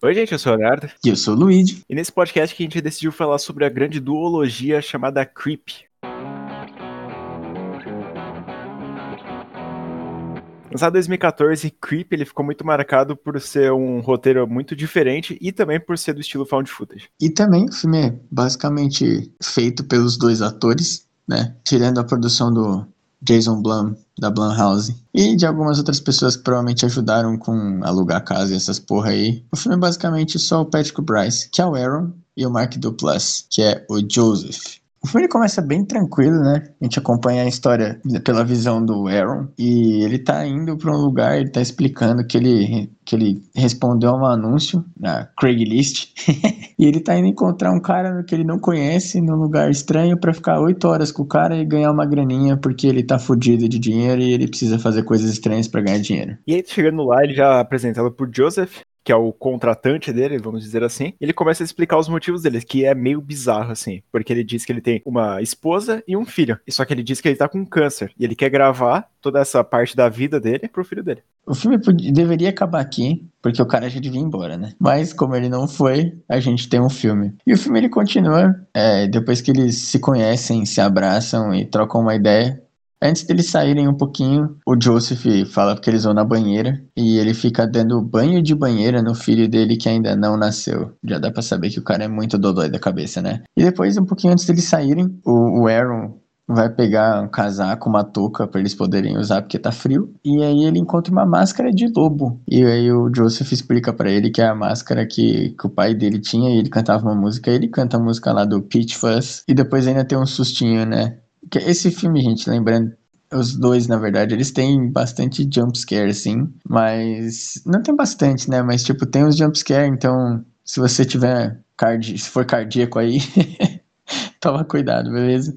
Oi, gente, eu sou o Leonardo. E eu sou o Luigi. E nesse podcast que a gente decidiu falar sobre a grande duologia chamada Creep. Lançado em 2014, Creep ele ficou muito marcado por ser um roteiro muito diferente e também por ser do estilo found footage. E também o filme é basicamente feito pelos dois atores, né? Tirando a produção do Jason Blum, da Blumhouse, e de algumas outras pessoas que provavelmente ajudaram com alugar casa e essas porra aí. O filme é basicamente só o Patrick Bryce, que é o Aaron, e o Mark Duplass, que é o Joseph. O filme começa bem tranquilo, né? A gente acompanha a história pela visão do Aaron e ele tá indo para um lugar, ele tá explicando que ele, que ele respondeu a um anúncio na Craigslist e ele tá indo encontrar um cara que ele não conhece num lugar estranho para ficar oito horas com o cara e ganhar uma graninha porque ele tá fudido de dinheiro e ele precisa fazer coisas estranhas para ganhar dinheiro. E aí, chegando lá, ele já é apresentado por Joseph, que é o contratante dele, vamos dizer assim, ele começa a explicar os motivos dele, que é meio bizarro, assim, porque ele diz que ele tem uma esposa e um filho, só que ele diz que ele tá com câncer, e ele quer gravar toda essa parte da vida dele pro filho dele. O filme deveria acabar aqui, porque o cara já devia ir embora, né? Mas como ele não foi, a gente tem um filme. E o filme ele continua, é, depois que eles se conhecem, se abraçam e trocam uma ideia, Antes deles saírem um pouquinho, o Joseph fala que eles vão na banheira e ele fica dando banho de banheira no filho dele que ainda não nasceu. Já dá pra saber que o cara é muito dodói da cabeça, né? E depois, um pouquinho antes deles saírem, o, o Aaron vai pegar um casaco, uma touca para eles poderem usar porque tá frio. E aí ele encontra uma máscara de lobo. E aí o Joseph explica para ele que é a máscara que, que o pai dele tinha e ele cantava uma música. Ele canta a música lá do Peach Fuzz. E depois ainda tem um sustinho, né? Esse filme, gente, lembrando, os dois, na verdade, eles têm bastante jumpscare, assim, mas não tem bastante, né? Mas, tipo, tem os jumpscare, então, se você tiver card... se for cardíaco aí, toma cuidado, beleza?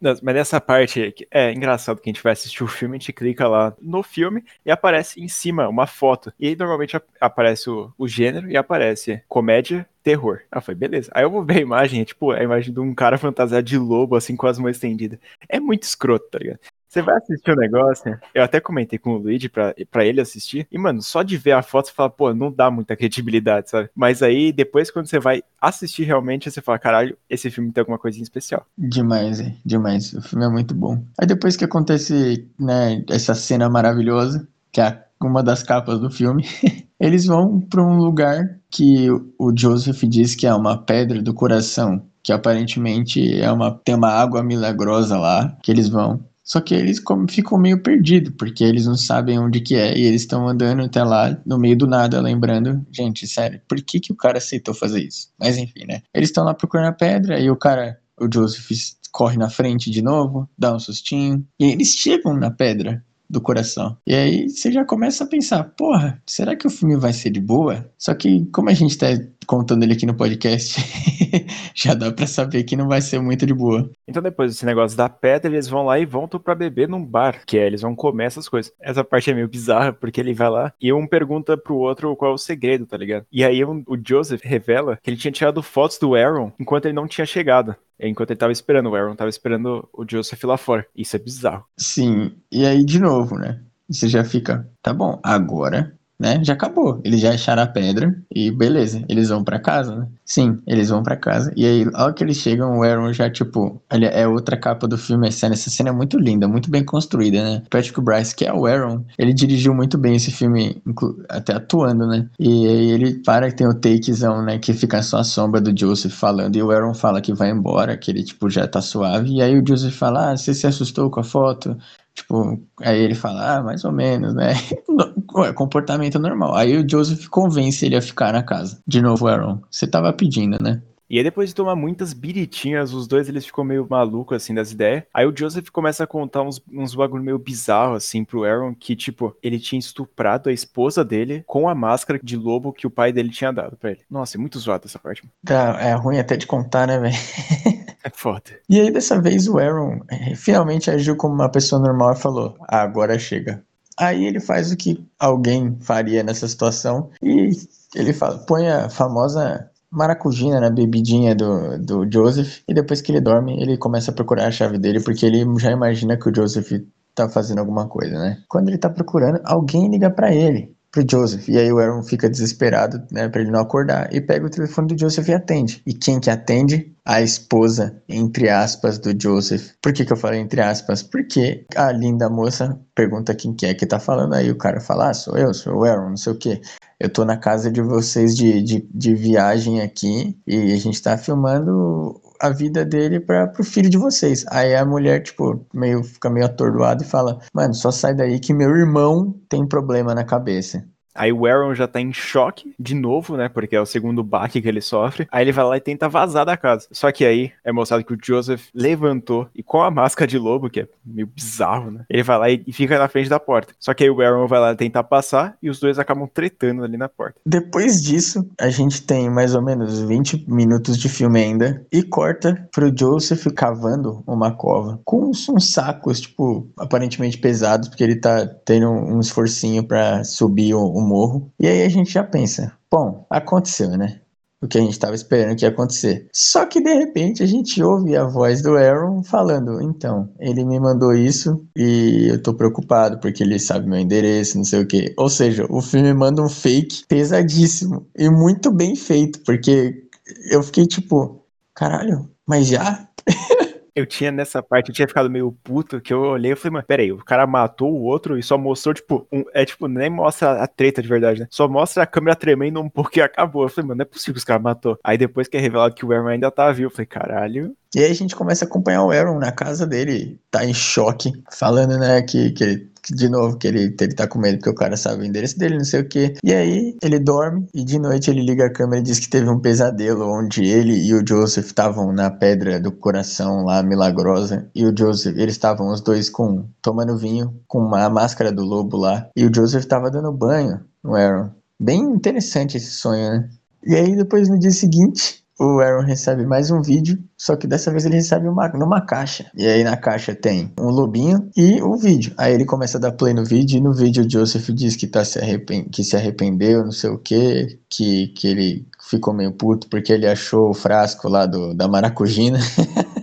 Mas nessa parte é engraçado que a gente vai assistir o filme, a gente clica lá no filme e aparece em cima uma foto. E aí normalmente aparece o, o gênero e aparece comédia, terror. Ah, foi beleza. Aí eu vou ver a imagem, é tipo a imagem de um cara fantasiado de lobo, assim, com as mãos estendidas. É muito escroto, tá ligado? Você vai assistir o negócio, eu até comentei com o Luigi pra, pra ele assistir, e, mano, só de ver a foto você fala, pô, não dá muita credibilidade, sabe? Mas aí, depois, quando você vai assistir realmente, você fala, caralho, esse filme tem alguma coisinha especial. Demais, é, demais. O filme é muito bom. Aí depois que acontece, né, essa cena maravilhosa, que é uma das capas do filme, eles vão para um lugar que o Joseph diz que é uma pedra do coração, que aparentemente é uma tem uma água milagrosa lá que eles vão só que eles ficam meio perdidos, porque eles não sabem onde que é, e eles estão andando até lá, no meio do nada, lembrando, gente, sério, por que que o cara aceitou fazer isso? Mas enfim, né? Eles estão lá procurando a pedra, e o cara, o Joseph, corre na frente de novo, dá um sustinho, e eles chegam na pedra do coração. E aí você já começa a pensar, porra, será que o filme vai ser de boa? Só que como a gente tá contando ele aqui no podcast, já dá para saber que não vai ser muito de boa. Então depois desse negócio da pedra, eles vão lá e voltam para beber num bar, que é, eles vão comer essas coisas. Essa parte é meio bizarra, porque ele vai lá e um pergunta pro outro qual é o segredo, tá ligado? E aí um, o Joseph revela que ele tinha tirado fotos do Aaron enquanto ele não tinha chegado. Enquanto ele tava esperando, o Aaron tava esperando o Joseph lá fora. Isso é bizarro. Sim, e aí de novo, né? Você já fica, tá bom, agora né? Já acabou. Eles já acharam a pedra e beleza, eles vão para casa, né? Sim, eles vão para casa. E aí, logo que eles chegam, o Aaron já, tipo, ele é outra capa do filme, essa cena. Essa cena é muito linda, muito bem construída, né? Patrick Bryce, que é o Aaron, ele dirigiu muito bem esse filme, até atuando, né? E aí ele para que tem o takezão, né? Que fica só a sombra do Joseph falando. E o Aaron fala que vai embora, que ele, tipo, já tá suave. E aí o Joseph fala: Ah, você se assustou com a foto? Tipo, aí ele fala, ah, mais ou menos, né? Comportamento normal. Aí o Joseph convence ele a ficar na casa. De novo, Aaron, você tava pedindo, né? E aí depois de tomar muitas biritinhas, os dois eles ficam meio malucos assim das ideias. Aí o Joseph começa a contar uns, uns bagulho meio bizarro assim pro Aaron, que tipo, ele tinha estuprado a esposa dele com a máscara de lobo que o pai dele tinha dado pra ele. Nossa, é muito zoado essa parte. Tá, é ruim até de contar, né, velho? É foda. E aí dessa vez o Aaron é, finalmente agiu como uma pessoa normal e falou: ah, agora chega. Aí ele faz o que alguém faria nessa situação e ele fala, põe a famosa maracujina na bebidinha do, do Joseph e depois que ele dorme ele começa a procurar a chave dele porque ele já imagina que o Joseph tá fazendo alguma coisa, né? Quando ele tá procurando, alguém liga para ele. pro Joseph. E aí o Aaron fica desesperado, né, pra ele não acordar, e pega o telefone do Joseph e atende. E quem que atende? A esposa, entre aspas, do Joseph. Por que que eu falei entre aspas? Porque a linda moça pergunta quem que é que tá falando, aí o cara fala, ah, sou eu, sou o Aaron, não sei o que. Eu tô na casa de vocês de, de, de viagem aqui, e a gente tá filmando a vida dele para pro filho de vocês. Aí a mulher, tipo, meio fica meio atordoada e fala: "Mano, só sai daí que meu irmão tem problema na cabeça". Aí o Aaron já tá em choque de novo, né? Porque é o segundo baque que ele sofre. Aí ele vai lá e tenta vazar da casa. Só que aí é mostrado que o Joseph levantou e com a máscara de lobo, que é meio bizarro, né? Ele vai lá e fica na frente da porta. Só que aí o Aaron vai lá tentar passar e os dois acabam tretando ali na porta. Depois disso, a gente tem mais ou menos 20 minutos de filme ainda e corta pro Joseph cavando uma cova com uns, sacos, tipo, aparentemente pesados, porque ele tá tendo um esforcinho para subir o o morro. E aí a gente já pensa, bom, aconteceu, né? O que a gente estava esperando que ia acontecer. Só que de repente a gente ouve a voz do Aaron falando: então, ele me mandou isso e eu tô preocupado porque ele sabe meu endereço, não sei o que. Ou seja, o filme manda um fake pesadíssimo e muito bem feito, porque eu fiquei tipo, caralho, mas já? Eu tinha nessa parte, eu tinha ficado meio puto, que eu olhei e falei, mano, peraí, o cara matou o outro e só mostrou, tipo, um, é tipo, nem mostra a treta de verdade, né? Só mostra a câmera tremendo um pouco e acabou. Eu falei, mano, não é possível que os caras matou. Aí depois que é revelado que o Aaron ainda tá vivo, eu falei, caralho. E aí a gente começa a acompanhar o Aaron na casa dele, tá em choque, falando, né, que, que de novo, que ele, ele tá com medo porque o cara sabe o endereço dele, não sei o que. E aí ele dorme e de noite ele liga a câmera e diz que teve um pesadelo onde ele e o Joseph estavam na pedra do coração lá milagrosa. E o Joseph, eles estavam os dois com tomando vinho, com uma máscara do lobo lá. E o Joseph tava dando banho no Aaron. Bem interessante esse sonho, né? E aí depois no dia seguinte, o Aaron recebe mais um vídeo, só que dessa vez ele recebe uma, numa caixa. E aí na caixa tem um lobinho e o vídeo. Aí ele começa a dar play no vídeo e no vídeo o Joseph diz que, tá se, arrepend... que se arrependeu, não sei o que, que, que ele ficou meio puto porque ele achou o frasco lá do, da maracujina.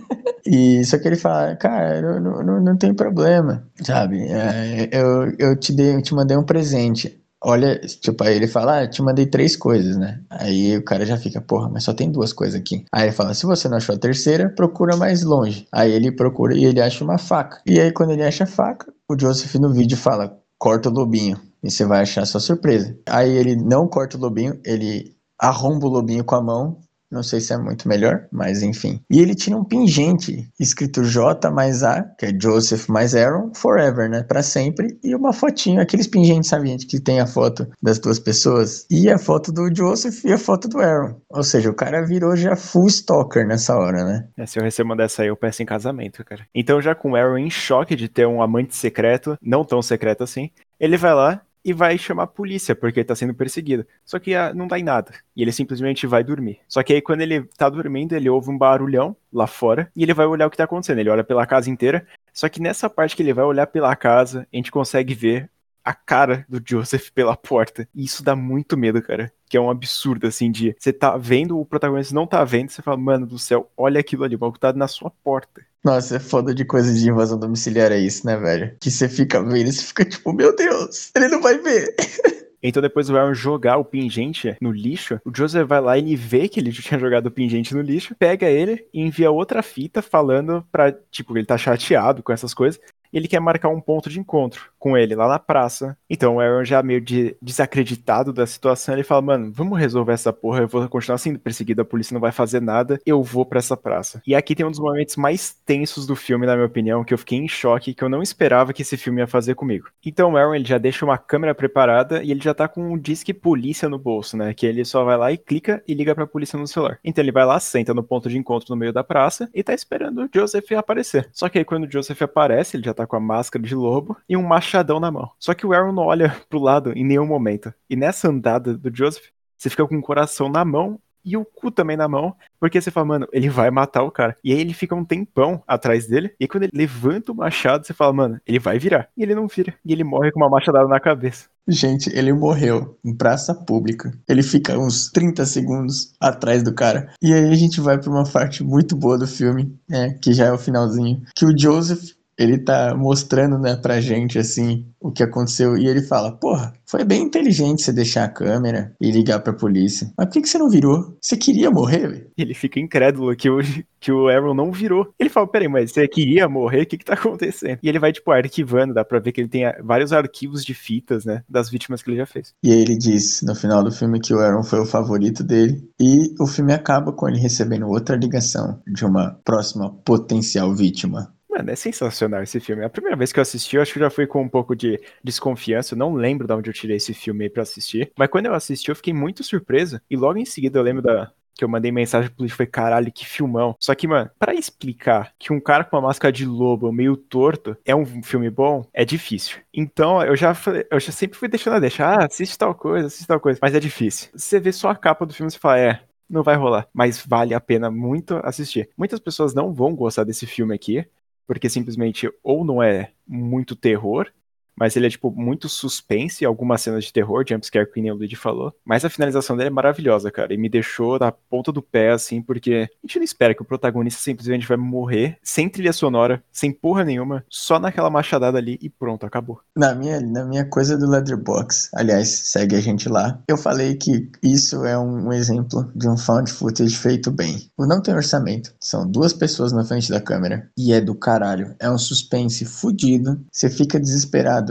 E só que ele fala, cara, não, não, não tem problema, sabe? É, eu, eu, te dei, eu te mandei um presente olha, tipo, aí ele fala, ah, te mandei três coisas, né? Aí o cara já fica, porra, mas só tem duas coisas aqui. Aí ele fala, se você não achou a terceira, procura mais longe. Aí ele procura e ele acha uma faca. E aí quando ele acha a faca, o Joseph no vídeo fala, corta o lobinho. E você vai achar sua surpresa. Aí ele não corta o lobinho, ele arromba o lobinho com a mão não sei se é muito melhor, mas enfim. E ele tinha um pingente escrito J mais A, que é Joseph mais Aaron, forever, né? Para sempre. E uma fotinho, aqueles pingentes, sabe, gente, que tem a foto das duas pessoas. E a foto do Joseph e a foto do Aaron. Ou seja, o cara virou já full stalker nessa hora, né? É, se eu receber uma dessa aí, eu peço em casamento, cara. Então, já com o Aaron em choque de ter um amante secreto, não tão secreto assim, ele vai lá e vai chamar a polícia, porque ele tá sendo perseguido. Só que ah, não dá em nada. E ele simplesmente vai dormir. Só que aí, quando ele tá dormindo, ele ouve um barulhão lá fora e ele vai olhar o que tá acontecendo. Ele olha pela casa inteira. Só que nessa parte que ele vai olhar pela casa, a gente consegue ver a cara do Joseph pela porta. E isso dá muito medo, cara. Que é um absurdo, assim, de você tá vendo, o protagonista não tá vendo, você fala, mano do céu, olha aquilo ali, o tá na sua porta. Nossa, é foda de coisa de invasão domiciliar é isso, né, velho? Que você fica vendo e você fica tipo, meu Deus, ele não vai ver. Então depois o Aaron jogar o pingente no lixo, o Joseph vai lá e ele vê que ele tinha jogado o pingente no lixo, pega ele e envia outra fita falando pra, tipo, ele tá chateado com essas coisas, ele quer marcar um ponto de encontro com ele lá na praça. Então o Aaron já meio de, desacreditado da situação, ele fala, mano, vamos resolver essa porra, eu vou continuar sendo perseguido, a polícia não vai fazer nada, eu vou para essa praça. E aqui tem um dos momentos mais tensos do filme, na minha opinião, que eu fiquei em choque, que eu não esperava que esse filme ia fazer comigo. Então o Aaron, ele já deixa uma câmera preparada e ele já tá com um disque polícia no bolso, né, que ele só vai lá e clica e liga pra polícia no celular. Então ele vai lá, senta no ponto de encontro no meio da praça e tá esperando o Joseph aparecer. Só que aí quando o Joseph aparece, ele já tá com a máscara de lobo e um machadão na mão. Só que o Aaron não olha pro lado em nenhum momento. E nessa andada do Joseph, você fica com o coração na mão e o cu também na mão, porque você fala, mano, ele vai matar o cara. E aí ele fica um tempão atrás dele, e quando ele levanta o machado, você fala, mano, ele vai virar. E ele não vira. E ele morre com uma machadada na cabeça. Gente, ele morreu em praça pública. Ele fica uns 30 segundos atrás do cara. E aí a gente vai pra uma parte muito boa do filme, né, que já é o finalzinho, que o Joseph ele tá mostrando, né, pra gente, assim, o que aconteceu. E ele fala, porra, foi bem inteligente você deixar a câmera e ligar pra polícia. Mas por que, que você não virou? Você queria morrer, velho? Ele fica incrédulo que o, que o Aaron não virou. Ele fala, peraí, mas você queria morrer? O que que tá acontecendo? E ele vai, tipo, arquivando, dá pra ver que ele tem vários arquivos de fitas, né, das vítimas que ele já fez. E aí ele diz, no final do filme, que o Aaron foi o favorito dele. E o filme acaba com ele recebendo outra ligação de uma próxima potencial vítima. Mano, é sensacional esse filme. A primeira vez que eu assisti, eu acho que já fui com um pouco de desconfiança. Eu não lembro de onde eu tirei esse filme pra assistir. Mas quando eu assisti, eu fiquei muito surpreso. E logo em seguida eu lembro da, que eu mandei mensagem pro e foi caralho, que filmão. Só que, mano, para explicar que um cara com uma máscara de lobo meio torto é um filme bom, é difícil. Então, eu já falei, eu já sempre fui deixando a deixar, ah, assiste tal coisa, assiste tal coisa, mas é difícil. Você vê só a capa do filme e fala, é, não vai rolar, mas vale a pena muito assistir. Muitas pessoas não vão gostar desse filme aqui, porque simplesmente ou não é muito terror, mas ele é, tipo, muito suspense, algumas cenas de terror, jumpscare, que nem o Luigi falou. Mas a finalização dele é maravilhosa, cara, e me deixou na ponta do pé, assim, porque a gente não espera que o protagonista simplesmente vai morrer sem trilha sonora, sem porra nenhuma, só naquela machadada ali e pronto, acabou. Na minha, na minha coisa do Leatherbox, aliás, segue a gente lá, eu falei que isso é um, exemplo de um found footage feito bem. Não tem orçamento, são duas pessoas na frente da câmera, e é do caralho, é um suspense fudido, você fica desesperado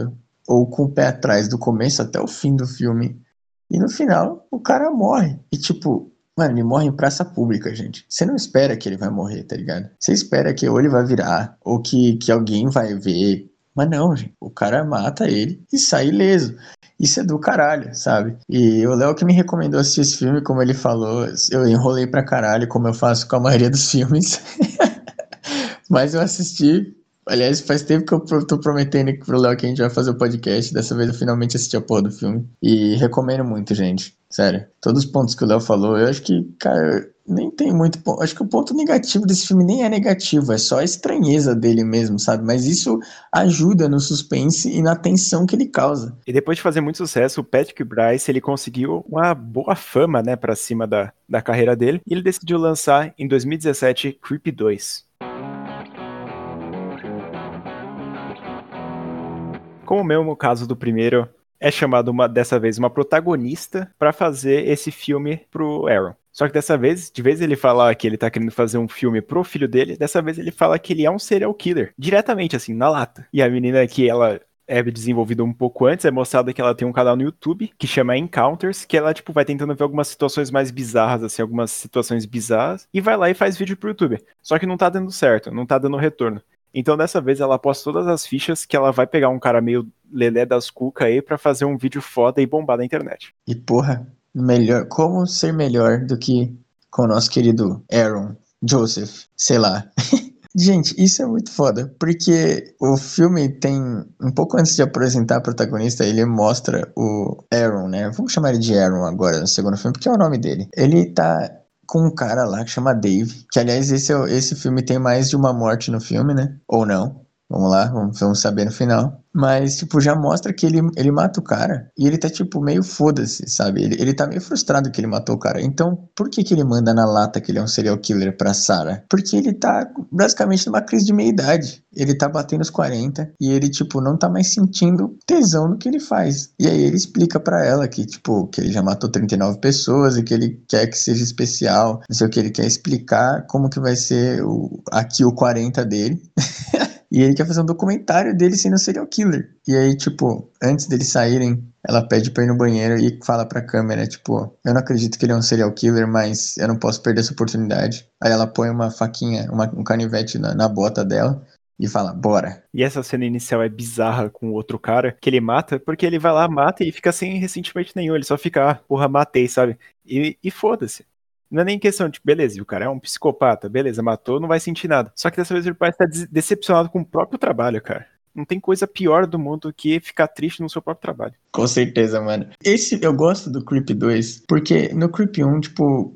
ou com o pé atrás do começo até o fim do filme. E no final, o cara morre. E tipo, mano, ele morre em praça pública, gente. Você não espera que ele vai morrer, tá ligado? Você espera que ou ele vai virar, ou que, que alguém vai ver. Mas não, gente. O cara mata ele e sai ileso. Isso é do caralho, sabe? E o Léo que me recomendou assistir esse filme, como ele falou, eu enrolei pra caralho, como eu faço com a maioria dos filmes. Mas eu assisti Aliás, faz tempo que eu tô prometendo pro Léo que a gente vai fazer o podcast. Dessa vez eu finalmente assisti a porra do filme. E recomendo muito, gente. Sério. Todos os pontos que o Léo falou, eu acho que, cara, nem tem muito ponto. Acho que o ponto negativo desse filme nem é negativo, é só a estranheza dele mesmo, sabe? Mas isso ajuda no suspense e na tensão que ele causa. E depois de fazer muito sucesso, o Patrick Bryce, ele conseguiu uma boa fama, né, pra cima da, da carreira dele. E ele decidiu lançar em 2017 Creep 2. Como o mesmo caso do primeiro, é chamado uma, dessa vez uma protagonista para fazer esse filme pro Aaron. Só que dessa vez, de vez ele falar que ele tá querendo fazer um filme pro filho dele, dessa vez ele fala que ele é um serial killer. Diretamente, assim, na lata. E a menina que ela é desenvolvida um pouco antes, é mostrada que ela tem um canal no YouTube que chama Encounters, que ela, tipo, vai tentando ver algumas situações mais bizarras, assim, algumas situações bizarras, e vai lá e faz vídeo pro YouTube. Só que não tá dando certo, não tá dando retorno. Então dessa vez ela aposta todas as fichas que ela vai pegar um cara meio lelé das cuca aí para fazer um vídeo foda e bombar na internet. E porra, melhor, como ser melhor do que com o nosso querido Aaron, Joseph, sei lá. Gente, isso é muito foda, porque o filme tem, um pouco antes de apresentar a protagonista, ele mostra o Aaron, né? Vamos chamar ele de Aaron agora no segundo filme, porque é o nome dele. Ele tá com um cara lá que chama Dave. Que, aliás, esse, é esse filme tem mais de uma morte no filme, né? Ou não. Vamos lá, vamos, vamos saber no final. Mas, tipo, já mostra que ele, ele mata o cara e ele tá, tipo, meio foda-se, sabe? Ele, ele tá meio frustrado que ele matou o cara. Então, por que que ele manda na lata que ele é um serial killer pra Sarah? Porque ele tá basicamente numa crise de meia-idade. Ele tá batendo os 40 e ele, tipo, não tá mais sentindo tesão no que ele faz. E aí ele explica para ela que, tipo, que ele já matou 39 pessoas e que ele quer que seja especial. Não sei o que, ele quer explicar como que vai ser o, aqui o 40 dele. E ele quer fazer um documentário dele sendo serial killer. E aí, tipo, antes deles saírem, ela pede pra ir no banheiro e fala pra câmera, tipo, eu não acredito que ele é um serial killer, mas eu não posso perder essa oportunidade. Aí ela põe uma faquinha, uma, um canivete na, na bota dela e fala, bora. E essa cena inicial é bizarra com o outro cara que ele mata, porque ele vai lá, mata e fica sem ressentimento nenhum. Ele só fica, ah, porra, matei, sabe? E, e foda-se. Não é nem questão de, beleza, o cara é um psicopata, beleza, matou, não vai sentir nada. Só que dessa vez ele parece estar decepcionado com o próprio trabalho, cara. Não tem coisa pior do mundo que ficar triste no seu próprio trabalho. Com certeza, mano. Esse eu gosto do Creep 2, porque no Creep 1, tipo,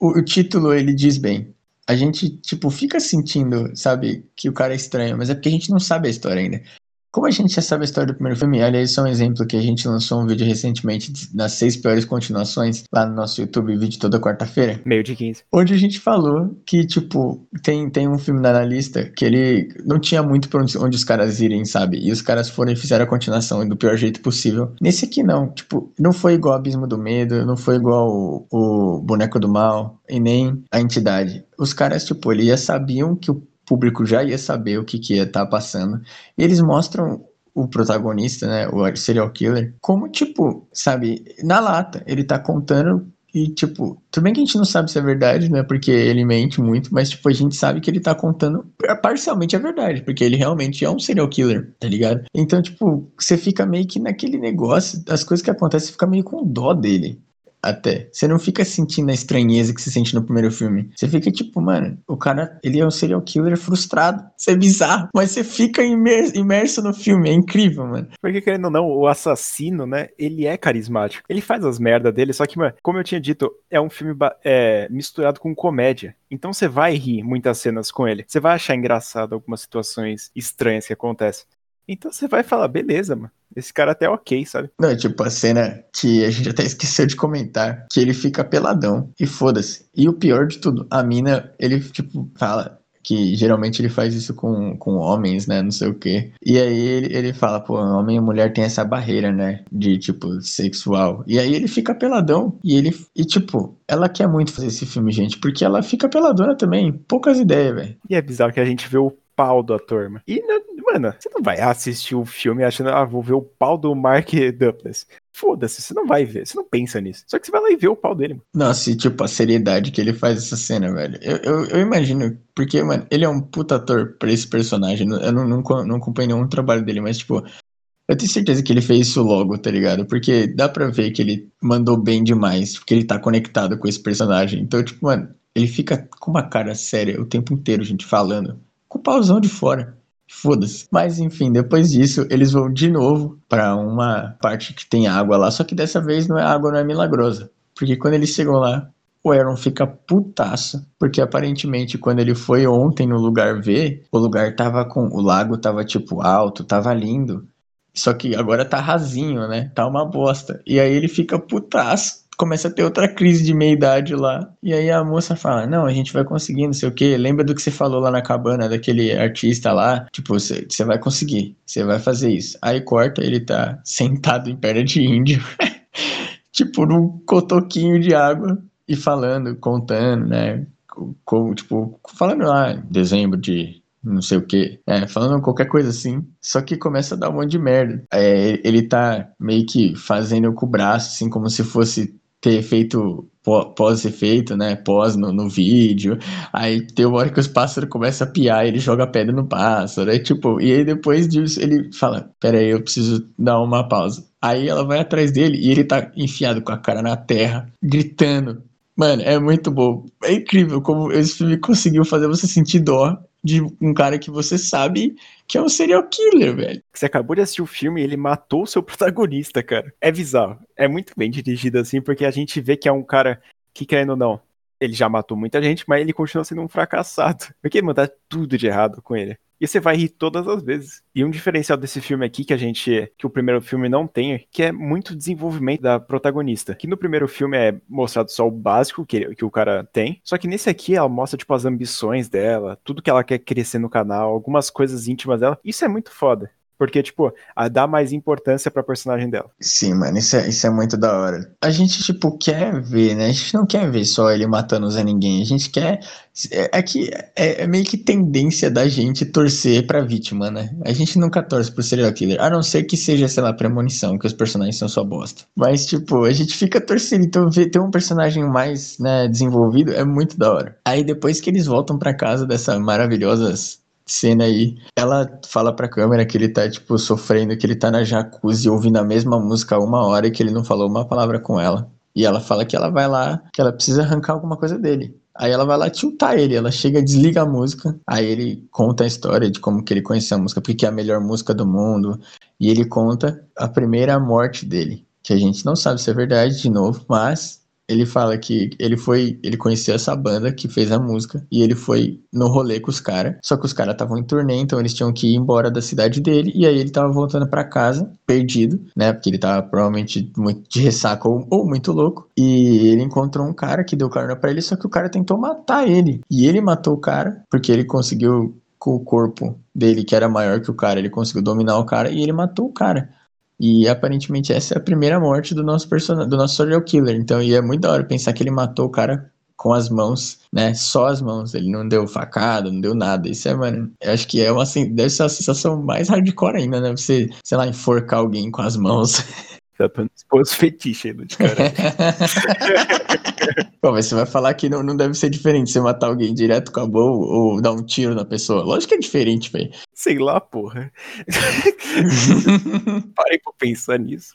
o, o título ele diz bem. A gente, tipo, fica sentindo, sabe, que o cara é estranho, mas é porque a gente não sabe a história ainda. Como a gente já sabe a história do primeiro filme, aliás, isso é um exemplo que a gente lançou um vídeo recentemente das seis piores continuações lá no nosso YouTube, vídeo toda quarta-feira. Meio de 15. Onde a gente falou que, tipo, tem, tem um filme na lista que ele não tinha muito pra onde, onde os caras irem, sabe? E os caras foram e fizeram a continuação do pior jeito possível. Nesse aqui não, tipo, não foi igual Abismo do Medo, não foi igual o, o Boneco do Mal e nem a Entidade. Os caras, tipo, eles já sabiam que o público já ia saber o que, que ia estar tá passando. Eles mostram o protagonista, né, o serial killer, como, tipo, sabe, na lata. Ele tá contando e, tipo, tudo bem que a gente não sabe se é verdade, né? Porque ele mente muito, mas, tipo, a gente sabe que ele tá contando parcialmente a verdade, porque ele realmente é um serial killer, tá ligado? Então, tipo, você fica meio que naquele negócio, as coisas que acontecem, você fica meio com dó dele até. Você não fica sentindo a estranheza que você sente no primeiro filme. Você fica tipo, mano, o cara, ele é um serial killer frustrado. Isso é bizarro. Mas você fica imerso, imerso no filme. É incrível, mano. Porque, querendo ou não, o assassino, né, ele é carismático. Ele faz as merdas dele, só que, mano, como eu tinha dito, é um filme é, misturado com comédia. Então você vai rir muitas cenas com ele. Você vai achar engraçado algumas situações estranhas que acontecem. Então você vai falar, beleza, mano. Esse cara até é ok, sabe? Não, tipo, a cena que a gente até esqueceu de comentar, que ele fica peladão e foda-se. E o pior de tudo, a mina, ele, tipo, fala que geralmente ele faz isso com, com homens, né, não sei o quê. E aí ele, ele fala, pô, homem e mulher tem essa barreira, né, de, tipo, sexual. E aí ele fica peladão e ele, e tipo, ela quer muito fazer esse filme, gente, porque ela fica peladona também, poucas ideias, velho. E é bizarro que a gente vê o pau do ator, mano. E, mano, você não vai assistir o filme achando, ah, vou ver o pau do Mark Duplass. Foda-se, você não vai ver, você não pensa nisso. Só que você vai lá e vê o pau dele, mano. Nossa, e tipo, a seriedade que ele faz essa cena, velho. Eu, eu, eu imagino, porque, mano, ele é um puta ator pra esse personagem. Eu não, não, não acompanhei nenhum trabalho dele, mas, tipo, eu tenho certeza que ele fez isso logo, tá ligado? Porque dá pra ver que ele mandou bem demais, porque ele tá conectado com esse personagem. Então, tipo, mano, ele fica com uma cara séria o tempo inteiro, gente, falando com o pauzão de fora. Foda-se. Mas enfim, depois disso, eles vão de novo para uma parte que tem água lá, só que dessa vez não é água, não é milagrosa. Porque quando eles chegam lá, o Aaron fica putaço, porque aparentemente quando ele foi ontem no lugar ver, o lugar tava com. O lago tava tipo alto, tava lindo. Só que agora tá rasinho, né? Tá uma bosta. E aí ele fica putaço começa a ter outra crise de meia-idade lá. E aí a moça fala: Não, a gente vai conseguir, não sei o que. Lembra do que você falou lá na cabana, daquele artista lá? Tipo, você, vai conseguir, você vai fazer isso. Aí corta, ele tá sentado em perna de índio, tipo, num cotoquinho de água e falando, contando, né? Com, tipo, falando lá, dezembro de não sei o que, é, falando qualquer coisa assim, só que começa a dar um monte de merda. É, ele tá meio que fazendo com o braço, assim, como se fosse ter feito pós-efeito, né? Pós no, no, vídeo. Aí tem uma hora que os pássaros começam a piar, ele joga pedra no pássaro. Aí, tipo, e aí depois disso ele fala: Pera aí, eu preciso dar uma pausa. Aí ela vai atrás dele e ele tá enfiado com a cara na terra, gritando. Mano, é muito bom. É incrível como esse filme conseguiu fazer você sentir dó de um cara que você sabe que é um serial killer, velho. Você acabou de assistir o filme e ele matou o seu protagonista, cara. É bizarro. É muito bem dirigido assim, porque a gente vê que é um cara que, querendo ou não, ele já matou muita gente, mas ele continua sendo um fracassado. Porque, mano, tá tudo de errado com ele. E você vai rir todas as vezes. E um diferencial desse filme aqui que a gente. que o primeiro filme não tem, que é muito desenvolvimento da protagonista. Que no primeiro filme é mostrado só o básico que, que o cara tem. Só que nesse aqui ela mostra, tipo, as ambições dela, tudo que ela quer crescer no canal, algumas coisas íntimas dela. Isso é muito foda. Porque, tipo, a dá mais importância pra personagem dela. Sim, mano, isso é, isso é muito da hora. A gente, tipo, quer ver, né? A gente não quer ver só ele matando os ninguém. A gente quer. É, é que é, é, meio que tendência da gente torcer pra vítima, né? A gente nunca torce pro serial killer. A não ser que seja, sei lá, premonição, que os personagens são só bosta. Mas, tipo, a gente fica torcendo. Então, ver ter um personagem mais, né, desenvolvido é muito da hora. Aí depois que eles voltam pra casa dessa maravilhosas cena aí, ela fala pra câmera que ele tá, tipo, sofrendo, que ele tá na jacuzzi ouvindo a mesma música há uma hora e que ele não falou uma palavra com ela. E ela fala que ela vai lá, que ela precisa arrancar alguma coisa dele. Aí ela vai lá tiltar ele, ela chega, desliga a música, aí ele conta a história de como que ele conheceu a música, porque é a melhor música do mundo, e ele conta a primeira morte dele, que a gente não sabe se é verdade de novo, mas ele fala que ele foi, ele conheceu essa banda que fez a música e ele foi no rolê com os caras. Só que os caras estavam em turnê, então eles tinham que ir embora da cidade dele e aí ele tava voltando para casa, perdido, né? Porque ele tava provavelmente muito de ressaca ou, ou, muito louco. E ele encontrou um cara que deu carona para ele, só que o cara tentou matar ele. E ele matou o cara porque ele conseguiu com o corpo dele, que era maior que o cara, ele conseguiu dominar o cara e ele matou o cara. E aparentemente essa é a primeira morte do nosso personagem, do nosso serial killer. Então, e é muito da hora pensar que ele matou o cara com as mãos, né? Só as mãos. Ele não deu facada, não deu nada. Isso é, mano, eu acho que é uma assim, deve ser uma sensação mais hardcore ainda, né? Você, sei lá, enforcar alguém com as mãos. Tá pra expor fetiche aí de cara. Pô, mas você vai falar que não, não deve ser diferente você matar alguém direto com a boa ou dar um tiro na pessoa. Lógico que é diferente, velho. Sei lá, porra. Parei pra pensar nisso.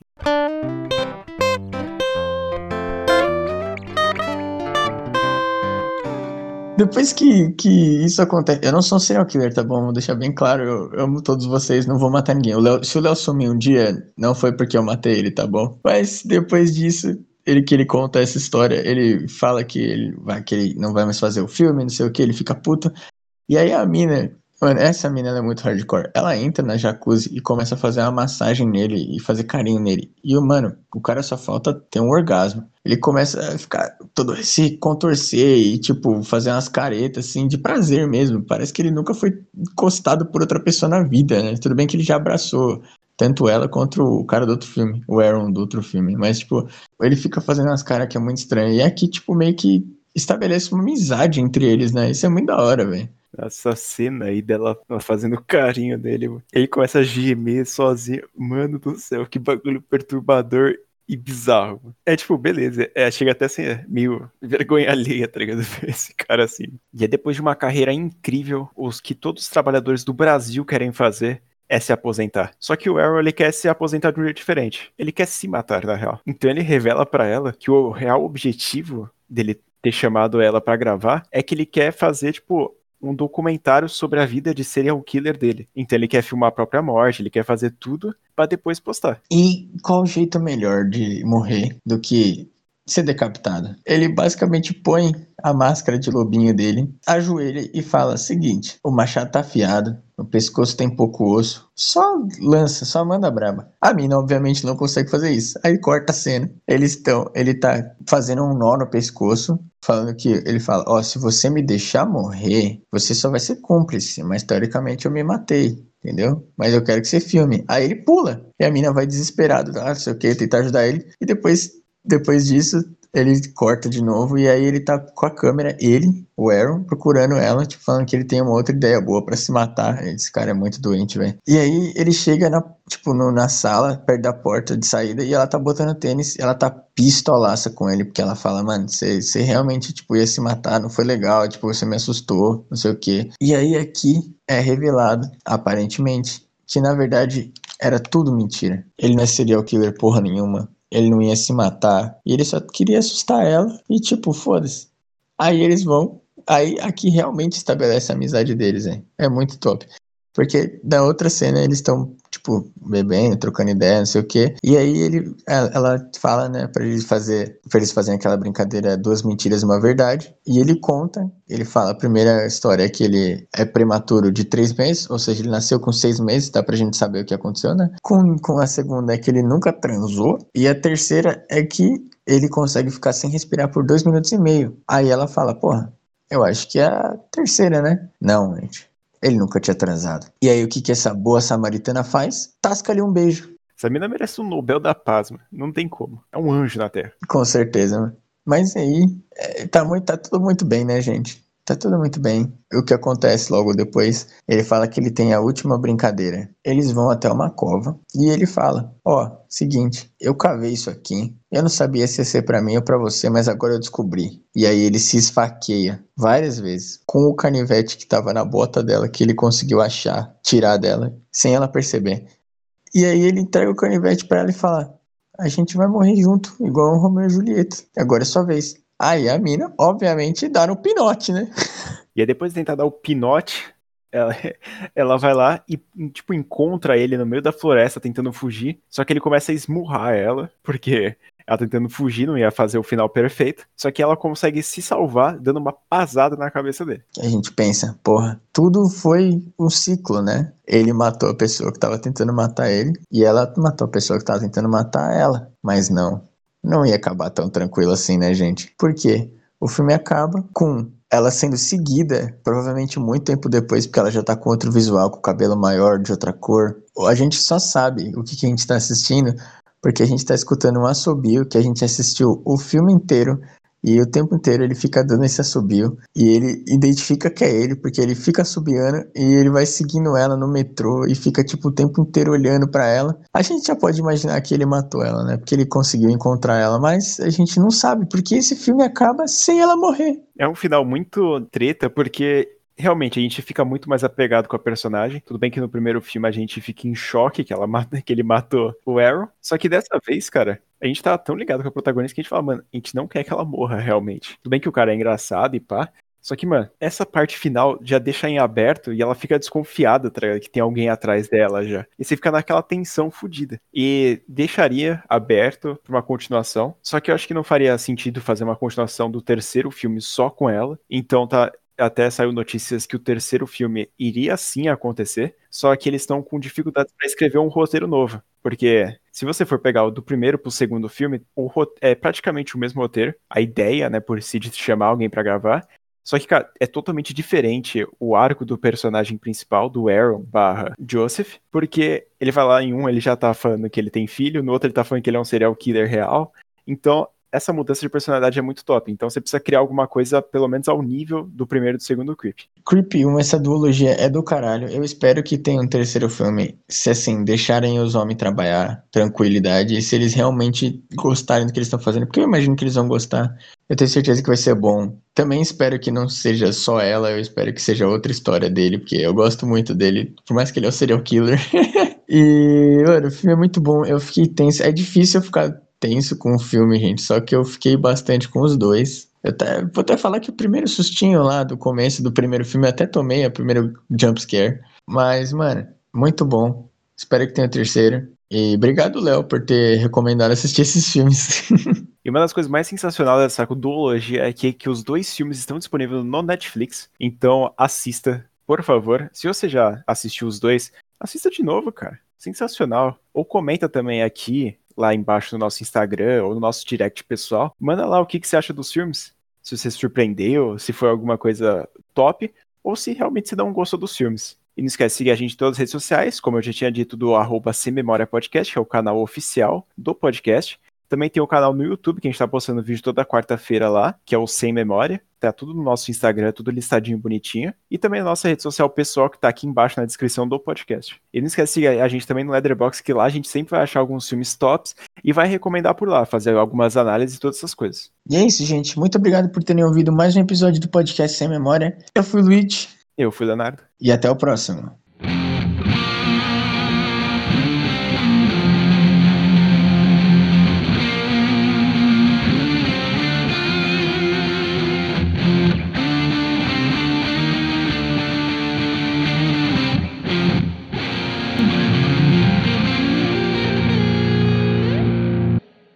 Depois que, que isso acontece. Eu não sou um serial killer, tá bom? Vou deixar bem claro. Eu, amo todos vocês, não vou matar ninguém. O Leo, se o Léo sumir um dia, não foi porque eu matei ele, tá bom? Mas depois disso, ele que ele conta essa história, ele fala que ele vai que ele não vai mais fazer o filme, não sei o que, ele fica puto. E aí a mina Mano, essa menina é muito hardcore. Ela entra na jacuzzi e começa a fazer uma massagem nele e fazer carinho nele. E o mano, o cara só falta ter um orgasmo. Ele começa a ficar todo se contorcer e tipo fazer umas caretas assim de prazer mesmo. Parece que ele nunca foi encostado por outra pessoa na vida, né? Tudo bem que ele já abraçou tanto ela quanto o cara do outro filme, o Aaron do outro filme. Mas tipo, ele fica fazendo umas caras que é muito estranho. E aqui tipo meio que estabelece uma amizade entre eles, né? Isso é muito da hora, velho. Essa cena aí dela fazendo carinho dele. Ele começa a gemer sozinho. Mano do céu, que bagulho perturbador e bizarro. É tipo, beleza. É, chega até a ser meio vergonha alheia, tá ligado? Esse cara assim. E é depois de uma carreira incrível, os que todos os trabalhadores do Brasil querem fazer é se aposentar. Só que o Arrow ele quer se aposentar de um jeito diferente. Ele quer se matar, na real. Então ele revela para ela que o real objetivo dele ter chamado ela para gravar é que ele quer fazer, tipo, um documentário sobre a vida de serial killer dele. Então ele quer filmar a própria morte, ele quer fazer tudo para depois postar. E qual o jeito melhor de morrer do que ser decapitado? Ele basicamente põe a máscara de lobinho dele, ajoelha e fala: seguinte, o machado tá afiado, o pescoço tem pouco osso, só lança, só manda braba. A mina, obviamente, não consegue fazer isso. Aí corta a cena. Eles estão, ele tá fazendo um nó no pescoço, falando que ele fala: Ó, oh, se você me deixar morrer, você só vai ser cúmplice, mas teoricamente eu me matei. Entendeu? Mas eu quero que você filme. Aí ele pula. E a mina vai desesperado, tá? Não sei o que, tentar ajudar ele. E depois, depois disso, ele corta de novo e aí ele tá com a câmera, ele, o Aaron, procurando ela, tipo, falando que ele tem uma outra ideia boa para se matar. Esse cara é muito doente, velho. E aí ele chega na, tipo, no, na sala, perto da porta de saída, e ela tá botando tênis, ela tá pistolaça com ele, porque ela fala, mano, você realmente, tipo, ia se matar, não foi legal, tipo, você me assustou, não sei o quê. E aí aqui é revelado, aparentemente, que na verdade era tudo mentira. Ele não é serial killer porra nenhuma ele não ia se matar. E ele só queria assustar ela. E tipo, foda-se. Aí eles vão. Aí aqui realmente estabelece a amizade deles, hein? É muito top. Porque na outra cena eles estão, tipo, bebendo, trocando ideia, não sei o quê. E aí ele, ela fala, né, pra eles fazer, pra eles fazerem aquela brincadeira, duas mentiras e uma verdade. E ele conta, ele fala, a primeira história é que ele é prematuro de três meses, ou seja, ele nasceu com seis meses, dá pra gente saber o que aconteceu, né? Com, com a segunda é que ele nunca transou. E a terceira é que ele consegue ficar sem respirar por dois minutos e meio. Aí ela fala, porra, eu acho que é a terceira, né? Não, gente. Ele nunca tinha transado. E aí o que, que essa boa samaritana faz? Tasca-lhe um beijo. Essa mina merece um Nobel da Paz, mano. Não tem como. É um anjo na Terra. Com certeza, mano. Mas aí, é, tá, muito, tá tudo muito bem, né, gente? Tá tudo muito bem. O que acontece logo depois? Ele fala que ele tem a última brincadeira. Eles vão até uma cova e ele fala: Ó, oh, seguinte, eu cavei isso aqui. Eu não sabia se ia ser pra mim ou pra você, mas agora eu descobri. E aí ele se esfaqueia várias vezes com o canivete que tava na bota dela, que ele conseguiu achar, tirar dela, sem ela perceber. E aí ele entrega o canivete para ela e fala: A gente vai morrer junto, igual o Romeu e Julieta. Agora é sua vez. Aí a mina, obviamente, dá no pinote, né? E aí depois de tentar dar o pinote, ela, ela vai lá e, tipo, encontra ele no meio da floresta tentando fugir. Só que ele começa a esmurrar ela, porque ela tentando fugir, não ia fazer o final perfeito. Só que ela consegue se salvar dando uma pasada na cabeça dele. A gente pensa, porra, tudo foi um ciclo, né? Ele matou a pessoa que tava tentando matar ele e ela matou a pessoa que tava tentando matar ela. Mas não, não ia acabar tão tranquilo assim, né, gente? Por quê? O filme acaba com ela sendo seguida, provavelmente muito tempo depois, porque ela já tá com outro visual, com o cabelo maior, de outra cor. A gente só sabe o que, que a gente tá assistindo porque a gente tá escutando um assobio que a gente assistiu o filme inteiro e o tempo inteiro ele fica dando esse assobio. E ele identifica que é ele, porque ele fica assobiando e ele vai seguindo ela no metrô e fica, tipo, o tempo inteiro olhando para ela. A gente já pode imaginar que ele matou ela, né? Porque ele conseguiu encontrar ela, mas a gente não sabe, porque esse filme acaba sem ela morrer. É um final muito treta, porque realmente a gente fica muito mais apegado com a personagem. Tudo bem que no primeiro filme a gente fica em choque que, ela mata, que ele matou o Arrow. Só que dessa vez, cara, a gente tá tão ligado com a protagonista que a gente fala, mano, a gente não quer que ela morra realmente. Tudo bem que o cara é engraçado e pá. Só que, mano, essa parte final já deixa em aberto e ela fica desconfiada, tá que tem alguém atrás dela já. E você fica naquela tensão fodida. E deixaria aberto pra uma continuação. Só que eu acho que não faria sentido fazer uma continuação do terceiro filme só com ela. Então tá até saiu notícias que o terceiro filme iria sim acontecer, só que eles estão com dificuldades para escrever um roteiro novo. Porque se você for pegar o do primeiro pro segundo filme, o é praticamente o mesmo roteiro, a ideia, né, por si de chamar alguém para gravar. Só que, cara, é totalmente diferente o arco do personagem principal, do Aaron barra Joseph, porque ele vai lá em um, ele já tá falando que ele tem filho, no outro ele tá falando que ele é um serial killer real. Então, essa mudança de personalidade é muito top. Então você precisa criar alguma coisa, pelo menos ao nível do primeiro e do segundo Creep. Creep 1, essa duologia é do caralho. Eu espero que tenha um terceiro filme, se assim, deixarem os homens trabalhar, tranquilidade, e se eles realmente gostarem do que eles estão fazendo, porque eu imagino que eles vão gostar. Eu tenho certeza que vai ser bom. Também espero que não seja só ela, eu espero que seja outra história dele, porque eu gosto muito dele, por mais que ele é um serial killer. e, mano, o filme é muito bom. Eu fiquei tenso. É difícil eu ficar tenso com o filme, gente. Só que eu fiquei bastante com os dois. Eu até, vou até falar que o primeiro sustinho lá do começo do primeiro filme eu até tomei, a primeiro jump scare. Mas, mano, muito bom. Espero que tenha o terceiro. E obrigado, Léo, por ter recomendado assistir esses filmes. E uma das coisas mais sensacionais dessa duologia é que, que os dois filmes estão disponíveis no Netflix. Então assista, por favor. Se você já assistiu os dois, assista de novo, cara. Sensacional. Ou comenta também aqui lá embaixo no nosso Instagram ou no nosso direct pessoal. Manda lá o que, que você acha dos filmes. Se você se surpreendeu, se foi alguma coisa top, ou se realmente você não gostou dos filmes. E não esquece de seguir a gente em todas as redes sociais, como eu já tinha dito, do arroba Sem Memória Podcast, que é o canal oficial do podcast. Também tem o canal no YouTube, que a gente tá postando vídeo toda quarta-feira lá, que é o Sem Memória. Tá tudo no nosso Instagram, tudo listadinho bonitinho. E também a nossa rede social pessoal, que tá aqui embaixo na descrição do podcast. E não esquece de seguir a gente também no Leatherbox, que lá a gente sempre vai achar alguns filmes tops e vai recomendar por lá, fazer algumas análises e todas essas coisas. E é isso, gente. Muito obrigado por terem ouvido mais um episódio do podcast Sem Memória. Eu fui o Luigi. Eu fui o Leonardo. E até o próximo.